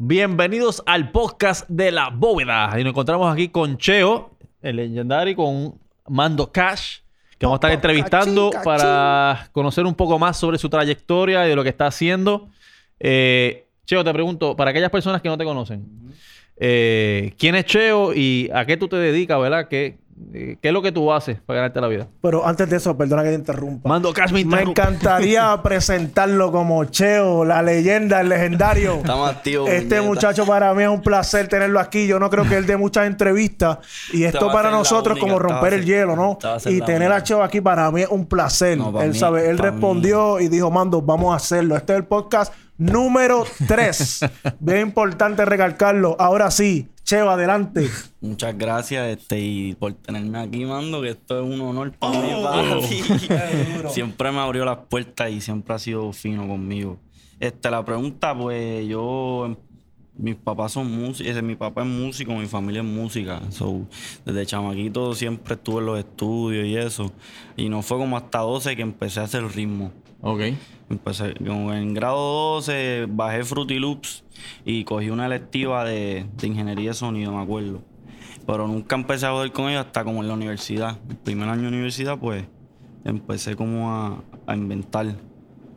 Bienvenidos al podcast de la bóveda. Y nos encontramos aquí con Cheo, el legendario, con Mando Cash, que vamos a estar entrevistando para conocer un poco más sobre su trayectoria y de lo que está haciendo. Eh, Cheo, te pregunto, para aquellas personas que no te conocen, eh, ¿quién es Cheo y a qué tú te dedicas, verdad? ¿Qué, ¿Qué es lo que tú haces para ganarte la vida? Pero antes de eso, perdona que te interrumpa. Mando Cash me Me encantaría presentarlo como Cheo, la leyenda, el legendario. Estamos activos. Este puñeta. muchacho para mí es un placer tenerlo aquí. Yo no creo que él dé muchas entrevistas. Y esto para ser la osotros única, como romper el ser- hielo, ¿no? Y tener a. Cheo aquí para mí es un placer. No, él mí- sabe, él respondió y dijo, Mando, vamos a hacerlo. Este es el podcast número 3. Bien importante recalcarlo. Ahora sí, Cheo, adelante. Muchas gracias este, y por tenerme aquí, mando, que esto es un honor para mí, Oh. papi. siempre me abrió las puertas y siempre ha sido fino conmigo. Este, la pregunta, pues, yo... em, Mis papás son músicos, mi papá es músico, mi familia es música. So, desde chamaquito siempre estuve en los estudios y eso. Y no fue como hasta 12 que empecé a hacer ritmo. Ok. Empecé como en grado 12, bajé Fruity Loops y cogí una electiva de, de ingeniería de sonido, me acuerdo. Pero nunca empecé a joder con ellos hasta como en la universidad. El primer año de universidad, pues, empecé como a, a inventar.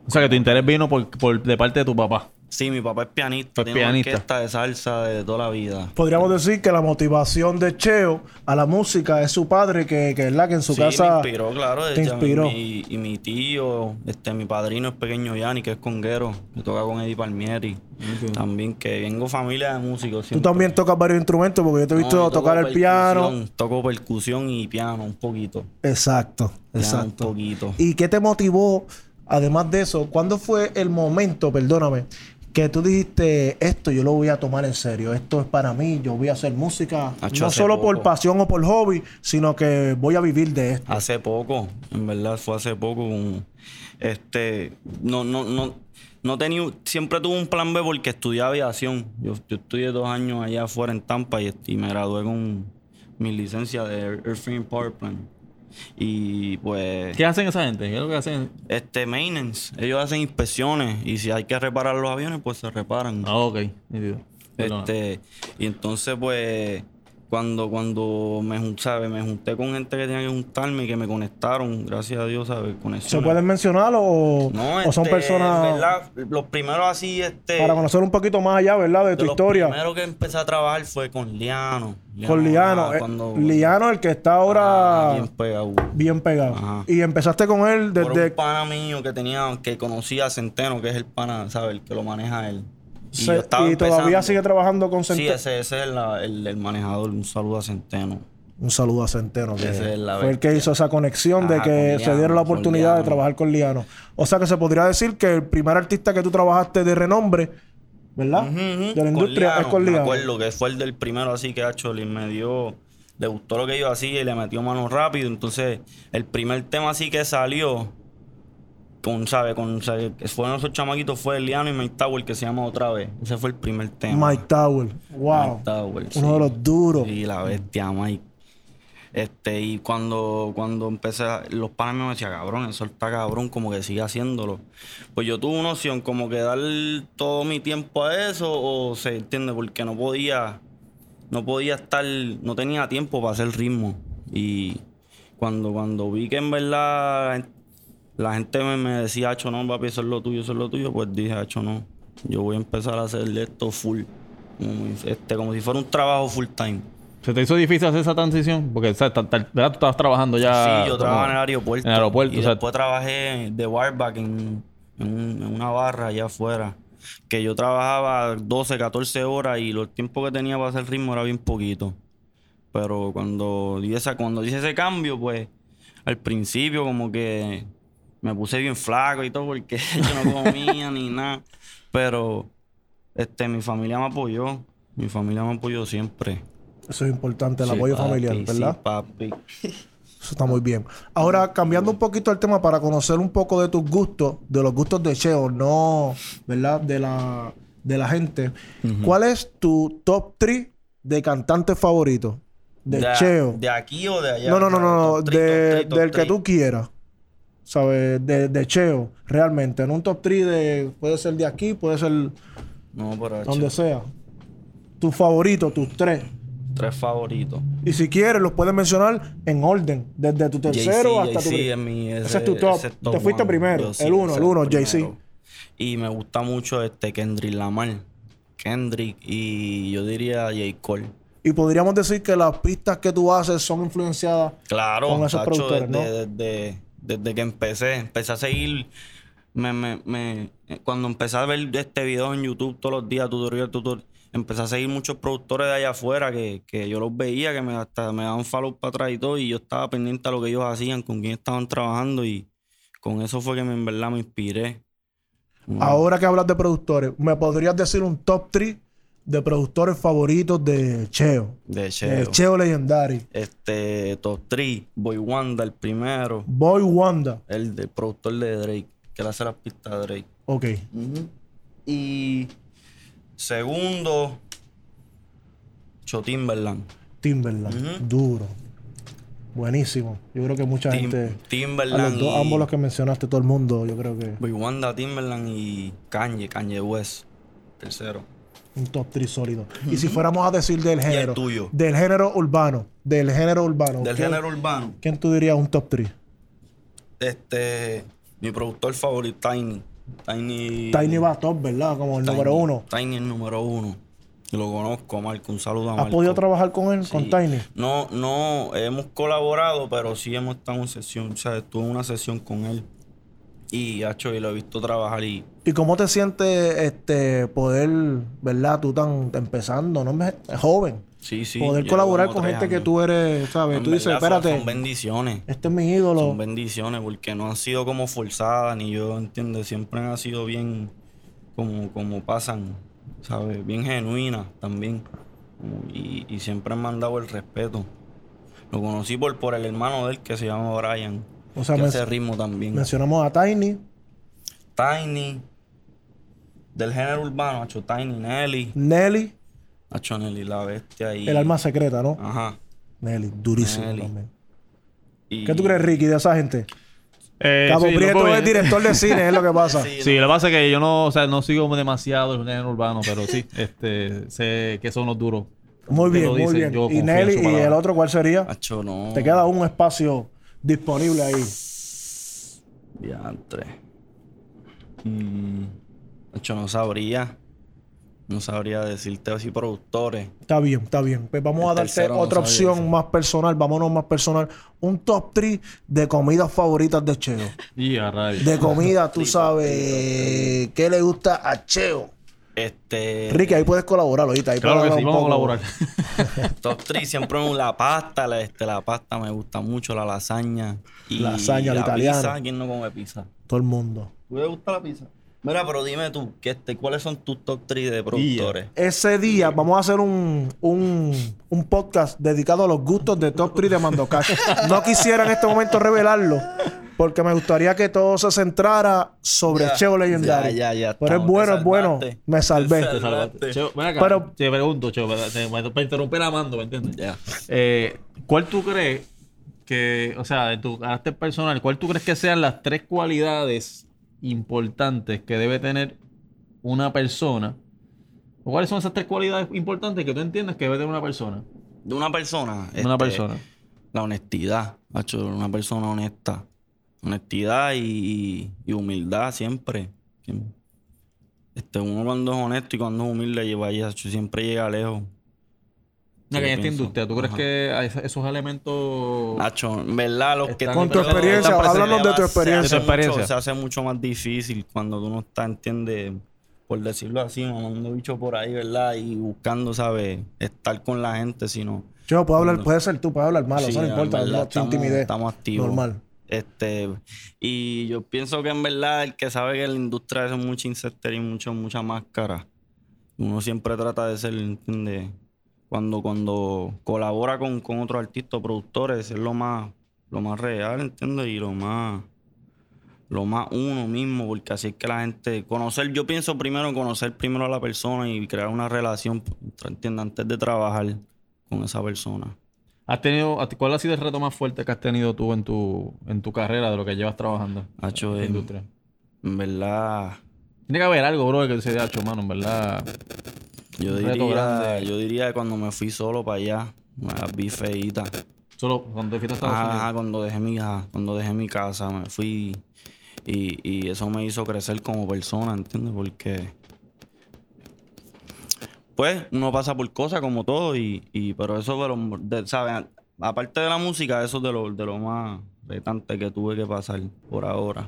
O sea que tu interés vino por, por- de parte de tu papá. Sí, mi papá es pianista, Es tiene pianista. una orquesta de salsa de toda la vida. Podríamos decir que la motivación de Cheo a la música es su padre, que, que es la que en su sí, casa me inspiró, claro. te inspiró. Mi, y mi tío, este, mi padrino es pequeño Yanni, que es conguero, que toca con Eddie Palmieri. También que vengo familia de músicos. Tú también tocas varios instrumentos porque yo te he visto No, tocar el piano. Toco percusión y piano un poquito. Exacto, Piano un exacto. poquito. ¿Y qué te motivó, además de eso? ¿Cuándo fue el momento, perdóname, que tú dijiste, esto yo lo voy a tomar en serio, esto es para mí, yo voy a hacer música, Hacho, no solo por pasión o por hobby, sino que voy a vivir de esto? Hace poco, en verdad fue hace poco. un- este, no, no, no, no tenía, siempre tuve un plan B porque estudié aviación. Yo, yo estudié dos años allá afuera en Tampa y, y me gradué con mi licencia de Air- Airframe Power Plant. Y pues, ¿Qué hacen esa gente? ¿Qué es lo que hacen? este, maintenance, ellos hacen inspecciones y si hay que reparar los aviones, pues se reparan. Ah, ok. Este, y entonces, pues, cuando, cuando me, ¿sabe? me junté con gente que tenía que juntarme y que me conectaron, gracias a Dios, ¿sabes? ¿Se pueden mencionar o, No, o son este, personas ¿verdad? Los primeros así, este. para conocer un poquito más allá, ¿verdad? De tu los historia. primero que empecé a trabajar fue con Liano. Con Liano. ah, Eh, cuando- Liano, el que está ahora Ah, bien pegado. bien pegado. Ajá. Y empezaste con él Por desde un pana mío que tenía, que conocía a Centeno, que es el pana, ¿sabes? El que lo maneja él. Y, Se- yo estaba y todavía sigue trabajando con Sí, Centeno. ese, ese es la- el, el manejador. Un saludo a Centeno. Un saludo a Centeno, que Esa es la fue el que hizo esa conexión de Ajá, que se dieron la oportunidad de trabajar con Liano. O sea que se podría decir que el primer artista que tú trabajaste de renombre, ¿verdad? De la industria es Liano, con Me Liano. acuerdo que fue el del primero así que hecho me dio, le gustó lo que yo hacía y le metió mano rápido. Entonces, el primer tema así que salió con, ¿sabe? Con, ¿sabe? fueron esos chamaquitos, fue Liano y Mike Tower que se llama otra vez. Ese fue el primer tema. Mike Tower. Wow. Mike Tower, Uno sí. de los duros. Sí, la bestia, Mike. Este, y cuando, cuando empecé, a- los panes me decían, cabrón, eso está cabrón, como que sigue haciéndolo. Pues yo tuve una opción, como que dar todo mi tiempo a eso, o se entiende, porque no podía, no podía estar, no tenía tiempo para hacer ritmo. Y cuando, cuando vi que en verdad la gen- la gente me, me decía, Hacho, no, papi, eso es lo tuyo, eso es lo tuyo, pues dije, Hacho, no, yo voy a empezar a hacer esto full, como, este, como si fuera un trabajo full time. ¿Se te hizo difícil hacer esa transición? Porque, o sea. Tú estabas trabajando ya... sí, yo trabajaba en el aeropuerto. En el aeropuerto, Y o sea- después trabajé de barback en, en, un- en una barra allá afuera. Que yo trabajaba 12, 14 horas y los tiempos que tenía para hacer ritmo era bien poquito. Pero cuando cuando hice ese cambio, pues al principio como que me puse bien flaco y todo porque yo no comía ni nada. Pero este, mi familia me apoyó. Mi familia me apoyó siempre. Eso es importante, el Sí, apoyo papi, familiar, ¿verdad? Sí, papi. Eso está muy bien. Ahora, cambiando un poquito el tema para conocer un poco de tus gustos, de los gustos de Cheo, no, ¿verdad? De la, de la gente. ¿Cuál es tu top 3 de cantantes favoritos? De, Cheo. ¿De aquí o de allá? no, no, no, no, no. Top three, de- top three, top del que tú quieras. ¿Sabes? De, de Cheo, realmente. En un top 3 de. Puede ser de aquí, puede ser No, pero donde sea. Tus favoritos, tus tres. tres favoritos. Y si quieres, los puedes mencionar en orden, desde tu tercero hasta tu. Mi- ese, es tu top. ese Te fuiste one. primero. Yo sí, el uno, el uno, Jay-Z. Y me gusta mucho este Kendrick Lamar. Kendrick y yo diría J. Cole. Y podríamos decir que las pistas que tú haces son influenciadas. Claro, Con esos productores, ¿no? desde, desde, desde que empecé, empecé a seguir. Me, me, me- cuando empecé a ver este video en YouTube todos los días, tutorial, tutorial, empecé a seguir muchos productores de allá afuera que, que yo los veía, que me, hasta me daban follow para atrás y todo, y yo estaba pendiente a lo que ellos hacían, con quién estaban trabajando, y con eso fue que me, en verdad me inspiré. Ahora que hablas de productores, ¿me podrías decir un top 3 de productores favoritos de Cheo? De De Cheo. Cheo Legendary. Este, Top 3, Boy Wanda, el primero, Boy Wanda. el del productor de Drake, que le hace las pistas de Drake. Ok. Y segundo, Cho Timberland. Timberland. Duro. Buenísimo. Yo creo que mucha Tim- gente. A los Timberland dos- y ambos los que mencionaste, todo el mundo, yo creo que Boy Wanda, Timberland y Kanye, Kanye West. Tercero. Un top 3 sólido. Y si fuéramos a decir del género. tuyo? Del género urbano. Del género urbano. Del ¿quién- género urbano. ¿Quién tú dirías un top 3? Este, mi productor favorito, Tiny. Tiny. Tiny va top, ¿verdad? Como el Tiny. número uno. Tiny el número uno. Lo conozco, Marco. Un saludo a ¿Has Marco. podido trabajar con él, con. Tiny? No, no, hemos colaborado, pero sí hemos estado en sesión. O sea, estuve en una sesión con él. Y, hacho, y lo he visto trabajar y... ¿Y cómo te sientes este poder, verdad, tú tan empezando, no me joven, Sí, sí. poder colaborar con gente que tú eres, sabes? En tú dices, espérate, Son bendiciones. este es mi ídolo. Son bendiciones porque no han sido como forzadas, ni yo, entiendo, siempre han sido bien como, como pasan, ¿sabes? Bien genuinas también. Y, y siempre han mandado el respeto. Lo conocí por, por el hermano de él que se llama Brian. O sea, que hace ritmo también. mencionamos a Tiny, Tiny. Del género urbano, Hacho Tiny, Nelly. Nelly, Hacho Nelly, la bestia y... el alma secreta, ¿no? Ajá. Nelly, durísimo Nelly. también. Y- ¿Qué tú crees, Ricky, de esa gente? Eh, Cabo sí, Prieto es director de cine, es lo que pasa. Sí, Sí, lo que pasa es que yo no, o sea, no sigo demasiado el género urbano, pero sí, este, sé que son los duros. Muy bien, muy dicen, bien. yo Y Nelly, ¿y el otro cuál sería? Hacho, no. Te queda un espacio disponible ahí. Diantre. Mm, Hacho, no sabría. No sabría decirte así productores. Está bien, está bien. Pues vamos El a darte no otra opción eso. más personal. Vámonos más personal. Un top 3 de comidas favoritas de Cheo. Y a rayos. De comida, tú sabes qué le gusta a Cheo. Este. Ricky, ahí puedes colaborar ahorita. Ahí Claro que sí, vamos a colaborar. Top 3, siempre la pasta. La, este, la pasta me gusta mucho, la lasaña. Y Lasaña, la italiana. pizza. ¿Quién no come pizza? Todo el mundo. ¿Tú te gusta la pizza? Mira, pero dime tú, ¿qué este, ¿cuáles son tus top 3 de productores? Ese día vamos a hacer un, un, un podcast dedicado a los gustos de Top 3 de Mando Cash. No quisiera en este momento revelarlo porque me gustaría que todo se centrara sobre Ya, Cheo Legendary. ya, ya, ya Pero es bueno, es bueno. Me salvé. Te salvaste. Cheo, ven acá. Pero- te pregunto, Cheo, para, te- para interrumpir a Mando, ¿me entiendes? Ya. Eh, ¿Cuál tú crees que, o sea, de tu carácter personal, cuál tú crees que sean las tres cualidades importantes que debe tener una persona? ¿O cuáles son esas tres cualidades importantes que tú entiendes que debe tener una persona? De una persona. Una este, persona. La honestidad, macho, una persona honesta. Honestidad y, y humildad siempre. Este, uno cuando es honesto y cuando es humilde lleva siempre llega lejos. En yo esta industria, ¿tú crees Ajá. que esos- elementos... Nacho, en verdad, los que Con tu experiencia, háblanos de tu Se experiencia. Tu hace, experiencia. mucho, se hace mucho más difícil cuando tú no estás, entiendes, por decirlo así, mamando bicho por ahí, ¿verdad? Y buscando, ¿sabes? Estar con la gente, sino... Cheo, puede hablar, puede ser tú, puede hablar malo, Sí, eso no importa, verdad, no, sin estamos- timidez. Estamos activos. Normal. Este, y yo pienso que en verdad el que sabe que la industria es mucha incertidumbre y mucho, mucha máscara. Uno siempre trata de ser, ¿entiendes? Cuando, cuando colabora con, con otros artistas o productores, ser lo más, lo más real, ¿entiendes? Y lo más, lo más uno mismo, porque así es que la gente, conocer, yo pienso primero conocer primero a la persona y crear una relación, ¿entiendes? Antes de trabajar con esa persona. ¿Has tenido, ¿Cuál ha sido el reto más fuerte que has tenido tú en tu, en tu carrera de lo que llevas trabajando Hacho, en la industria? En verdad, Tiene que haber algo, bro, que se haya hecho, mano, en verdad. Yo diría, yo diría que cuando me fui solo para allá, me la vi feíta. Solo cuando te Estados Ajá, Unidos. cuando dejé mi cuando dejé mi casa, me fui y, y eso me hizo crecer como persona, ¿entiendes? Porque pues uno pasa por cosas como todo y, y pero eso de lo, de- ¿sabes? Aparte de la música, eso es de lo, de lo más retante que tuve que pasar por ahora.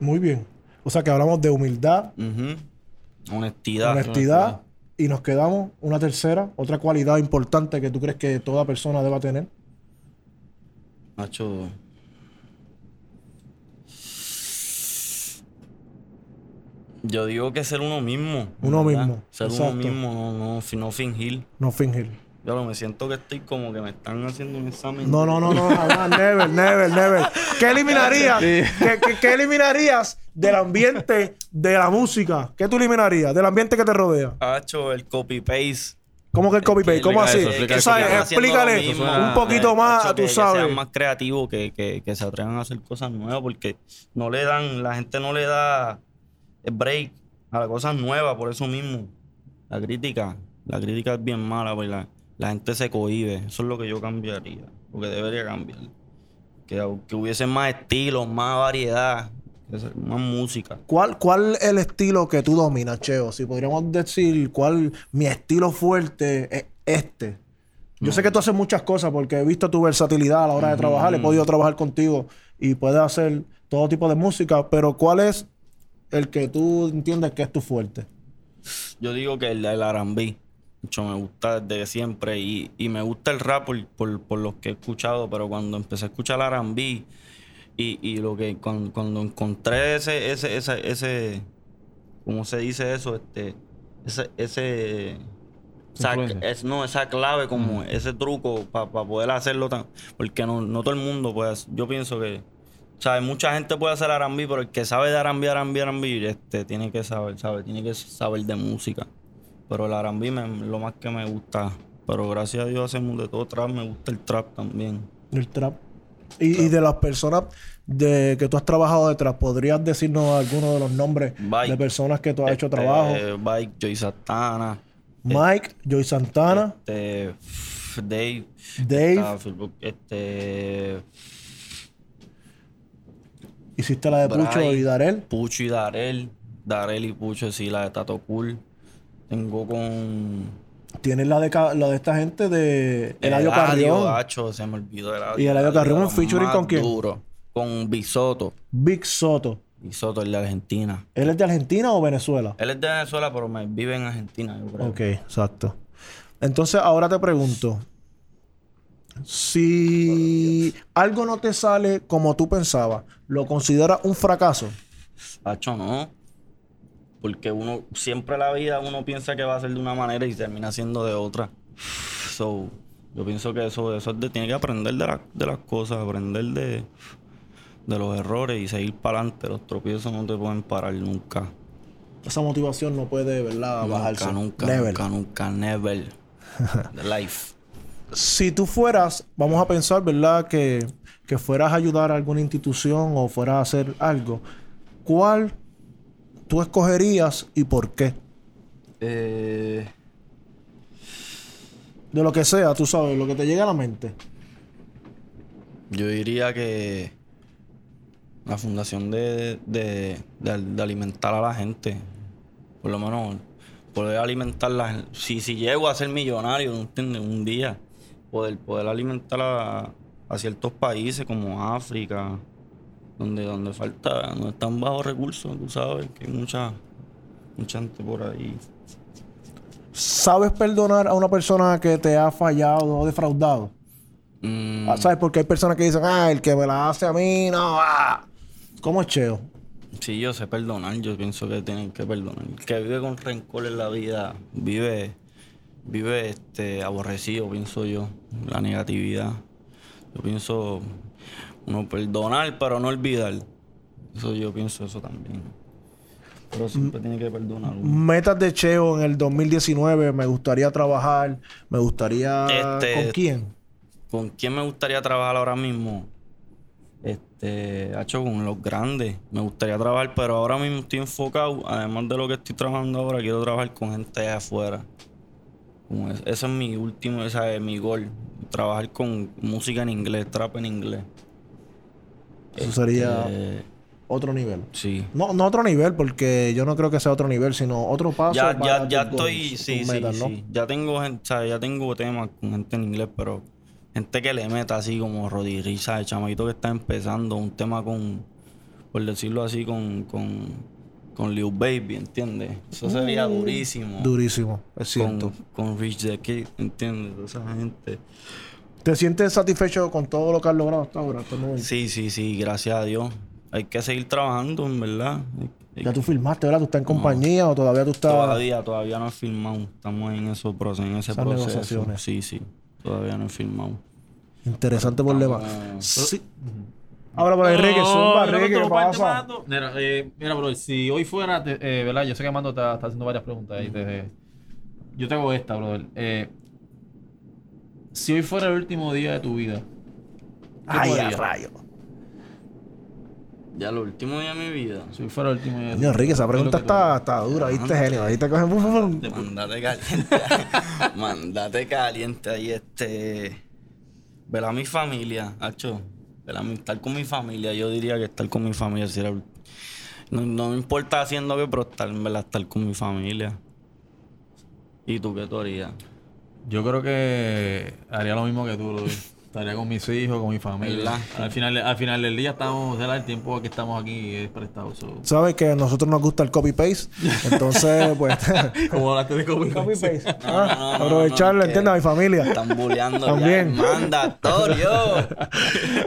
Muy bien. O sea que hablamos de humildad. Honestidad. honestidad y nos quedamos una tercera, otra cualidad importante que tú crees que toda persona deba tener. Nacho. Yo digo que ser uno mismo. Uno ¿verdad? mismo, Ser exacto. uno mismo, no, no, no fingir. No fingir. Yo lo me siento que estoy como que me están haciendo un examen. No, no, no, no, jamás, never, never, never. ¿Qué eliminarías? ¿Qué, qué- qué eliminarías del ambiente de la música? ¿Qué tú eliminarías del ambiente que te rodea? Hacho, el copy-paste. ¿Cómo que el copy paste? ¿Cómo así? eso, explica eso, explícale un poquito más, tú que- sabes. Que sean más creativos, que, que, que se atrevan a hacer cosas nuevas, porque no le dan, la gente no le da break a las cosas nuevas, por eso mismo. La crítica, la crítica es bien mala, pues la, la gente se cohíbe. Eso es lo que yo cambiaría, lo que debería cambiar. Que, que hubiese más estilos, más variedad, más música. ¿Cuál, ¿Cuál es el estilo que tú dominas, Cheo? Si podríamos decir cuál mi estilo fuerte es este. Yo sé que tú haces muchas cosas porque he visto tu versatilidad a la hora de trabajar. He podido trabajar contigo y puedes hacer todo tipo de música. Pero ¿cuál es el que tú entiendes que es tu fuerte? Yo digo que el, el R&B. Mucho me gusta desde siempre y, y me gusta el rap por, por, por los que he escuchado, pero cuando empecé a escuchar R&B y, y lo que cuando, cuando encontré ese, ese, ese, ese, ¿cómo se dice eso? Este, ese, ese, esa, es, no, esa clave como ese truco para poder hacerlo tan, porque no, no todo el mundo hacer- yo pienso que, ¿sabes? Mucha gente puede hacer R&B, pero el que sabe de R&B, R&B, R&B, este, tiene que saber, ¿sabes? Tiene que saber de música. Pero el R&B me- lo más que me gusta. Pero gracias a Dios hacemos de todo trap. Me gusta el trap también. El trap. Y, y de las personas de que tú has trabajado detrás, ¿podrías decirnos algunos de los nombres Bike. de personas que tú has hecho Este, trabajo? Bike, Joy Satana. Mike, Joy Santana, Este, Dave. Dave. está Phil- Este, hiciste la de Pucho Bray. y Darel. Pucho y Darel. Darel y Pucho, sí, la de Tato Cool. Tengo con... Tienes la de, la de esta gente de Eladio Carrión, Hacho, se me olvidó Eladio. Y Eladio Carrión, ¿un featuring con quién? Duro. Con Bisoto. Big Soto. Bisoto, el de Argentina. ¿Él es de Argentina o Venezuela? Él es de Venezuela, pero me vive en Argentina, yo creo. Ok, exacto. Entonces ahora te pregunto, si algo no te sale como tú pensabas, ¿lo consideras un fracaso? Hacho, no. Porque uno, siempre la vida uno piensa que va a ser de una manera y termina siendo de otra. So, yo pienso que eso, eso es de, tiene que aprender de, la- de las cosas, aprender de, de los errores y seguir para adelante. Los tropiezos no te pueden parar nunca. Esa motivación no puede, ¿verdad? Bajarse. Nunca, nunca, Never. nunca, nunca, never. The life. Si tú fueras, vamos a pensar, ¿verdad? Que, que fueras a ayudar a alguna institución o fueras a hacer algo, ¿cuál tú escogerías y por qué? Eh, De lo que sea, tú sabes, lo que te llegue a la mente. Yo diría que la fundación de, de, de- de alimentar a la gente, por lo menos poder alimentar la gen- si, si llego a ser millonario, ¿entiendes? Un día, poder, poder alimentar a, a ciertos países como África, donde, donde falta, donde están bajos recursos, tú sabes, que hay mucha, mucha gente por ahí. ¿Sabes perdonar a una persona que te ha fallado o defraudado? Mm, Ah, ¿Sabes? Porque hay personas que dicen, ah, el que me la hace a mí, no, ah. ¿Cómo es Cheo? Sí, yo sé perdonar, yo pienso que tienen que perdonar. El que vive con rencor en la vida, vive, vive este aborrecido, pienso yo, la negatividad. Yo pienso uno perdonar, pero no olvidar. Eso yo pienso eso también. Pero siempre tiene que perdonar. Metas de Cheo en el 2019, me gustaría trabajar, me gustaría... Este- ¿Con quién? ¿Con quién me gustaría trabajar ahora mismo? Este, hecho con los grandes. Me gustaría trabajar, pero ahora mismo estoy enfocado. Además de lo que estoy trabajando ahora, quiero trabajar con gente de afuera. Como es- ese es mi último, ese es mi gol. Trabajar con música en inglés, trap en inglés. Eso sería Eh, otro nivel. sí. No, no otro nivel, porque yo no creo que sea otro nivel, sino otro paso. Ya, para ya, ya estoy, goals, sí, sí, sí. Ya tengo gente, o sea, ya tengo temas con gente en inglés, pero gente que le meta así como Risa, el chamaquito que está empezando, un tema con, por decirlo así, con, con, con Lil Baby, ¿entiendes? Eso sería durísimo. Durísimo, es cierto. con, con Rich the Kid, ¿entiendes? Toda esa gente. ¿Te sientes satisfecho con todo lo que has logrado hasta ahora? Sí, sí, sí, gracias a Dios. Hay que seguir trabajando, en verdad. Hay- hay ¿Ya tú filmaste, verdad? ¿Tú estás en compañía o todavía tú estás...? Todavía, todavía no he filmado. Estamos en procesos, en ese Esas proceso. negociaciones. Sí, sí. Todavía no he filmado. Interesante problema. Estamos- Sí. Ahora por el reggae, zumba, no reggae, ¿qué pasa? Mira, eh, mira, bro, si hoy fuera, te- eh, ¿verdad? Yo sé que Mando está, está haciendo varias preguntas ahí. te- yo tengo esta, brother. Eh, si hoy fuera el último día de tu vida, ¿qué tú Ay, a rayo. Ya lo último día de mi vida. Si hoy fuera el último día de tu Coño, Enrique, esa ¿qué es lo pregunta está, está dura, ¿viste, genio? Ahí te cogen... bum, bum, bum. Mandate caliente. Mandate caliente ahí, este. Ver a mi familia, hacho. Estar con mi familia. Yo diría que estar con mi familia si era no, no me importa haciendo qué, pero estar, verdad, estar con mi familia. ¿Y tú qué tú harías? Yo creo que haría lo mismo que tú, brother. Estaría con mis hijos, con mi familia. Al final, al final del día estamos, el tiempo que estamos aquí es prestado. so. Sabes que a nosotros nos gusta el copy-paste, entonces, pues... Como hablaste de COVID. copy-paste. No, no, no, Aprovecharlo, no, ¿entiendes? A mi familia. Están bulleando También. ya. Mandatorio.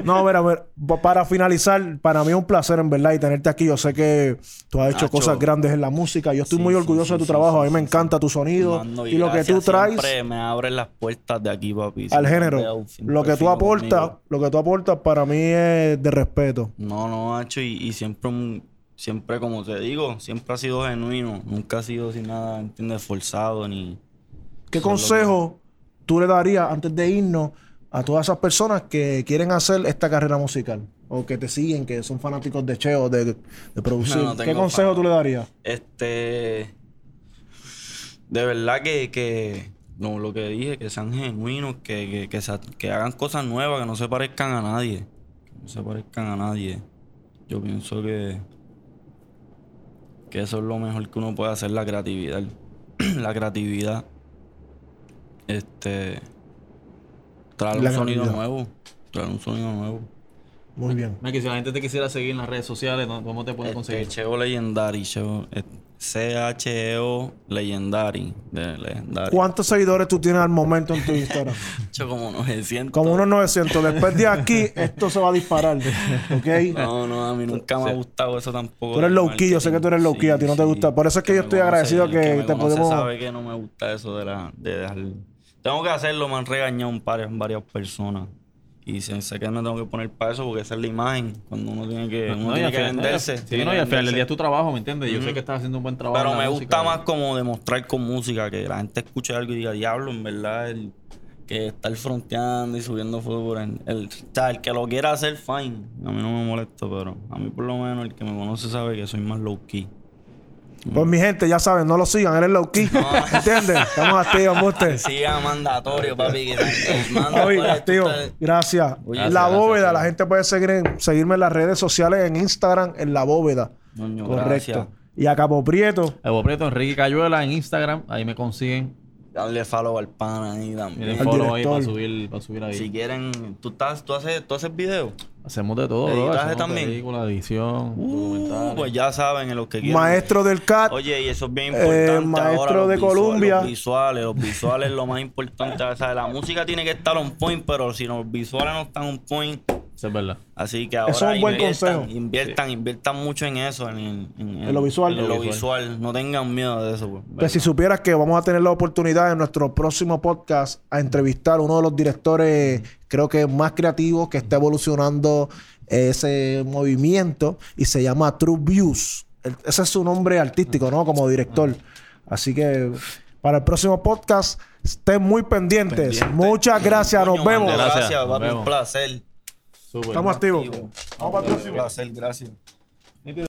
No, a ver, a ver, pa- para finalizar, para mí es un placer en verdad y tenerte aquí. Yo sé que tú has hecho Nacho. cosas grandes en la música. Yo estoy Sí, muy orgulloso sí, de tu sí, trabajo. sí, a mí me sí, encanta tu sonido Mando, y, lo que tú traes me abren las puertas de aquí, papi. al género. Lo que tú aportas, conmigo. lo que tú aportas para mí es de respeto. No, no, Hacho, y, y siempre, siempre, como te digo, siempre ha sido genuino. Nunca ha sido sin nada, ¿entiendes? Forzado ni. ¿Qué consejo tú le darías antes de irnos a todas esas personas que quieren hacer esta carrera musical? O que te siguen, que son fanáticos de Cheo, de, de producir. No, no ¿Qué consejo fan. tú le darías? Este. De verdad que. que no, lo que dije, que sean genuinos, que, que, que, se- que hagan cosas nuevas, que no se parezcan a nadie. Que no se parezcan a nadie. Yo pienso que. Que eso es lo mejor que uno puede hacer, la creatividad. la creatividad. Este. Traer La un sonido creatividad. nuevo. Traer un sonido nuevo. Muy bien. Mike, si la gente te quisiera seguir en las redes sociales. ¿cómo te pueden Este, conseguir? Cheo Legendary, Cheo, eh, C-H-E-O Legendary, de Legendary. ¿Cuántos seguidores tú tienes al momento en tu Instagram? Hecho como 900. Como unos 900. Después de aquí, esto se va a disparar. ¿Ok? No, no, a mí nunca me ha gustado eso tampoco. Tú eres del low key, yo sé que tú eres low key, a ti no te gusta. Por eso es que yo estoy conoce- agradecido el que me te podemos- sabe que no me gusta eso de, la, de dejar... Tengo que hacerlo, me han regañado un par, varias personas. Y sé, sé que me tengo que poner para eso porque esa es la imagen. Cuando uno tiene que, uno No, y tiene al que final- venderse. Sí, tiene no, y al final del día es tu trabajo, ¿me entiendes? Yo sé Ujú. que estás haciendo un buen trabajo. Pero me música, gusta más como demostrar con música, que la gente escuche algo y diga, diablo, en verdad, el, que estar fronteando y subiendo por el, el, o sea, el que lo quiera hacer, fine. A mí no me molesta, pero a mí por lo menos el que me conoce sabe que soy más low key. Pues mi gente, ya saben, no lo sigan, eres low key. ¿Entiendes? Estamos activos, embuste. Siga mandatorio, papi. Que, Oye, activo. Gracias. Oye, la gracias, bóveda, gracias, la gente puede seguir en- seguirme en las redes sociales, en Instagram, en la bóveda. Correcto. gracias. Y a Capo Prieto. Evo Prieto, Enrique Cayuela en Instagram, ahí me consiguen. Dale follow al pana ahí Miren también. Follow ahí director. para subir, para subir ahí. Si quieren, tú, estás, tú, haces, tú haces video. Hacemos de todo, bro. Hacemos también. películas, edición, Uh, pues ya saben en lo que quieren. Maestro del CAT. Oye, y eso es bien Eh, importante. maestro ahora, los de visuales, Colombia. Los visuales, los visuales es lo más importante. O sea, la música tiene que estar on point, pero si los visuales no están on point, Eso es verdad. así que ahora Eso es un buen inviertan, consejo. inviertan, inviertan mucho en eso, en, en- en- En lo visual. en lo visual. No tengan miedo de eso. pues. Pues si supieras que vamos a tener la oportunidad en nuestro próximo podcast a entrevistar a uno de los directores, creo que más creativos que está evolucionando ese movimiento y se llama True Views. El- ese es su nombre artístico, ¿no? Como director. Así que para el próximo podcast estén muy pendientes. Pendiente. Muchas gracias. Nos vemos. Gracias. Gracias, Nos papi, vemos. un placer. Estamos activos. Vamos para el próximo. Un placer, gracias.